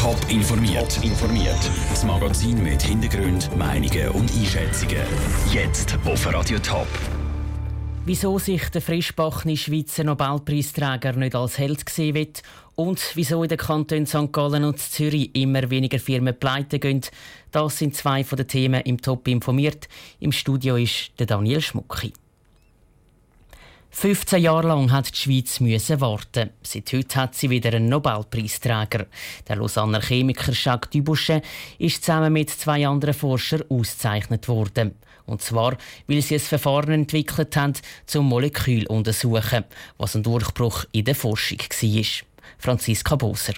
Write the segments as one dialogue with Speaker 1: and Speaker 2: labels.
Speaker 1: Top informiert. informiert. Das Magazin mit Hintergrund, Meinungen und Einschätzungen. Jetzt auf Radio Top.
Speaker 2: Wieso sich der frischbachene Schweizer Nobelpreisträger nicht als Held gesehen wird und wieso in den Kantonen St. Gallen und Zürich immer weniger Firmen pleite gehen, das sind zwei von den Themen im Top informiert. Im Studio ist der Daniel Schmucki. 15 Jahre lang hat die Schweiz müssen warten. Seit heute hat sie wieder einen Nobelpreisträger. Der Lausanner Chemiker Jacques Dubochet ist zusammen mit zwei anderen Forschern ausgezeichnet worden. Und zwar, weil sie ein Verfahren entwickelt haben, zum Molekül untersuchen, was ein Durchbruch in der Forschung war. Franziska Boser.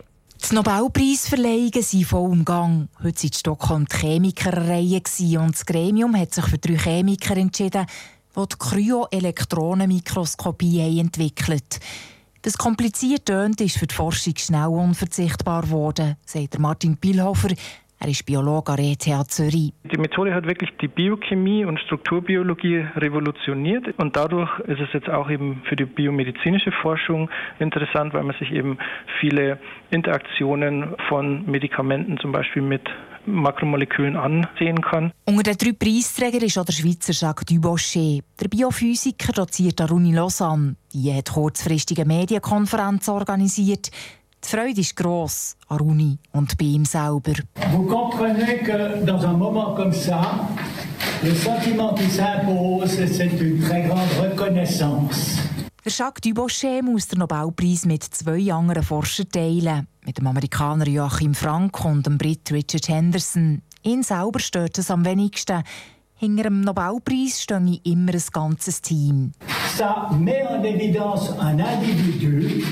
Speaker 3: Die Nobelpreisverleihungen sind voll im Gang. Heute waren in Stockholm die Chemikerreihe und das Gremium hat sich für drei Chemiker entschieden, die die Kryoelektronenmikroskopie entwickelt Das kompliziert tönt ist für die Forschung schnell unverzichtbar geworden, sagt Martin Bielhofer. Er ist Biologe an ETH Zürich.
Speaker 4: Die Methode hat wirklich die Biochemie und Strukturbiologie revolutioniert und dadurch ist es jetzt auch eben für die biomedizinische Forschung interessant, weil man sich eben viele Interaktionen von Medikamenten zum Beispiel mit Makromolekülen ansehen kann.
Speaker 3: Unter den drei Preisträgern ist auch der Schweizer Jacques Dubochet. Der Biophysiker doziert an Uni Lausanne. Die hat kurzfristig eine Medienkonferenz organisiert. Die Freude ist gross an Uni und bei ihm selber.
Speaker 5: Vous comprenez que dans un moment comme ça, le sentiment qui s'impose, c'est une très grande reconnaissance.
Speaker 3: Der Jacques Dubochet muss den Nobelpreis mit zwei anderen Forschern teilen. Mit dem Amerikaner Joachim Frank und dem Brit Richard Henderson. Ihn selber stört es am wenigsten. Hinter dem Nobelpreis stehe immer ein ganzes Team.
Speaker 5: Ça met en évidence un individu,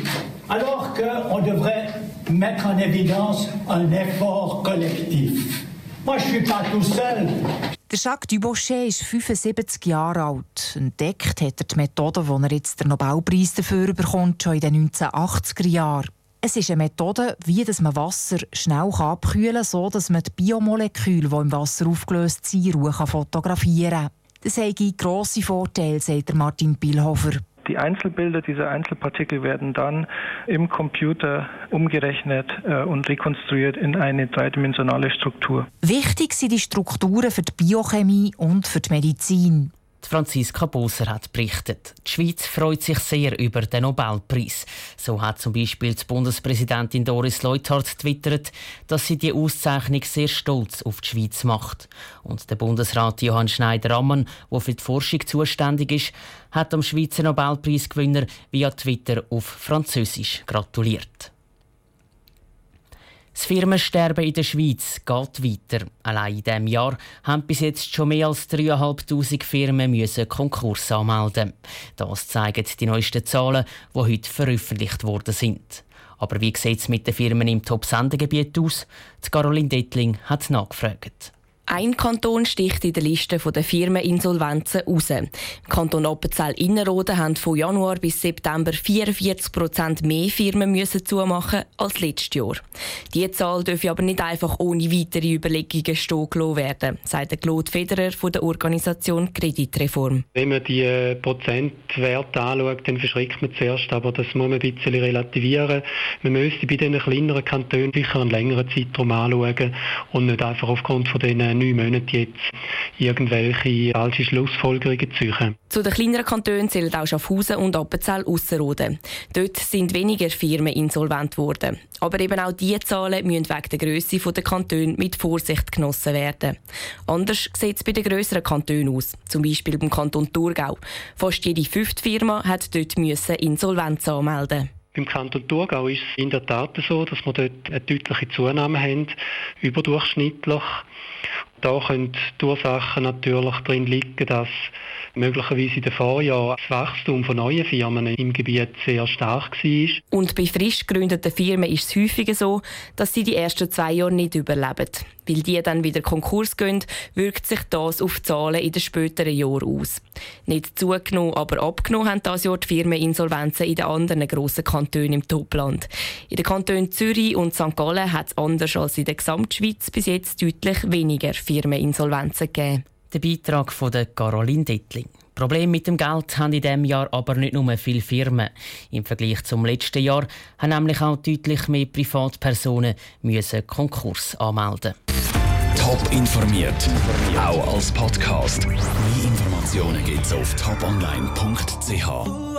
Speaker 5: alors qu'on devrait mettre en évidence un effort collectif. Moi, je suis pas tout seul.
Speaker 3: Der Jacques Dubochet ist 75 Jahre alt. Entdeckt hat er die Methode, die er jetzt den Nobelpreis dafür bekommt, schon in den 1980er Jahren. Es ist eine Methode, wie man Wasser schnell abkühlen kann, so dass man die Biomoleküle, die im Wasser aufgelöst sind, Ruhe fotografieren kann. Das hat grosse Vorteile, sagt Martin Bielhofer.
Speaker 4: Die Einzelbilder dieser Einzelpartikel werden dann im Computer umgerechnet äh, und rekonstruiert in eine dreidimensionale Struktur.
Speaker 3: Wichtig sind die Strukturen für die Biochemie und für die Medizin.
Speaker 2: Franziska Boser hat berichtet. Die Schweiz freut sich sehr über den Nobelpreis. So hat zum Beispiel die Bundespräsidentin Doris Leuthard twittert, dass sie die Auszeichnung sehr stolz auf die Schweiz macht. Und der Bundesrat Johann Schneider-Ammann, der für die Forschung zuständig ist, hat dem Schweizer Nobelpreisgewinner via Twitter auf Französisch gratuliert. Das Firmensterben in der Schweiz geht weiter. Allein in diesem Jahr haben bis jetzt schon mehr als 3'500 Firmen müssen Konkurs anmelden. Das zeigen die neuesten Zahlen, die heute veröffentlicht worden sind. Aber wie sieht es mit den Firmen im Top-Sendegebiet aus? Die Caroline Dettling hat nachgefragt.
Speaker 6: Ein Kanton sticht in der Liste der Firmeninsolvenzen raus. Im Kanton Appenzell-Innerrhoden haben von Januar bis September 44 Prozent mehr Firmen müssen zumachen als letztes Jahr. Diese Zahl dürfe aber nicht einfach ohne weitere Überlegungen stehen gelassen werden, sagt Claude Federer von der Organisation Kreditreform.
Speaker 7: Wenn man die äh, Prozentwerte anschaut, dann verschreckt man zuerst, aber das muss man ein bisschen relativieren. Man müsste bei den kleineren Kantonen sicher einen längeren Zeitraum anschauen und nicht einfach aufgrund von den neun Monaten jetzt irgendwelche falsche Schlussfolgerungen ziehen.
Speaker 6: Zu den kleineren Kantonen zählen auch Schaffhausen und Appenzell Ausserrhoden. Dort sind weniger Firmen insolvent geworden. Aber eben auch diese Zahlen müssen wegen der Grösse der Kantone mit Vorsicht genossen werden. Anders sieht es bei den grösseren Kantonen aus. Zum Beispiel beim Kanton Thurgau. Fast jede fünfte Firma hat dort Insolvenz anmelden
Speaker 7: beim Kanton Thurgau ist es in der Tat so, dass wir dort eine deutliche Zunahme haben, überdurchschnittlich. Da können die Ursachen natürlich drin liegen, dass möglicherweise in den Vorjahren das Wachstum von neuen Firmen im Gebiet sehr stark war.
Speaker 6: Und bei frisch gegründeten Firmen ist es häufiger so, dass sie die ersten zwei Jahre nicht überleben. Weil die dann wieder Konkurs gehen, wirkt sich das auf die Zahlen in den späteren Jahren aus. Nicht zugenommen, aber abgenommen haben das Jahr die Firmeninsolvenzen in den anderen grossen Kantonen im Topland. In den Kantonen Zürich und St. Gallen hat es anders als in der Gesamtschweiz bis jetzt deutlich weniger Firmeninsolvenzen gegeben.
Speaker 2: Der Beitrag von der Caroline Dettling. Problem mit dem Geld haben in diesem Jahr aber nicht nur viele Firmen. Im Vergleich zum letzten Jahr haben nämlich auch deutlich mehr Privatpersonen müssen Konkurs anmelden.
Speaker 1: Top informiert, auch als Podcast. Mehr Informationen gibt's auf toponline.ch.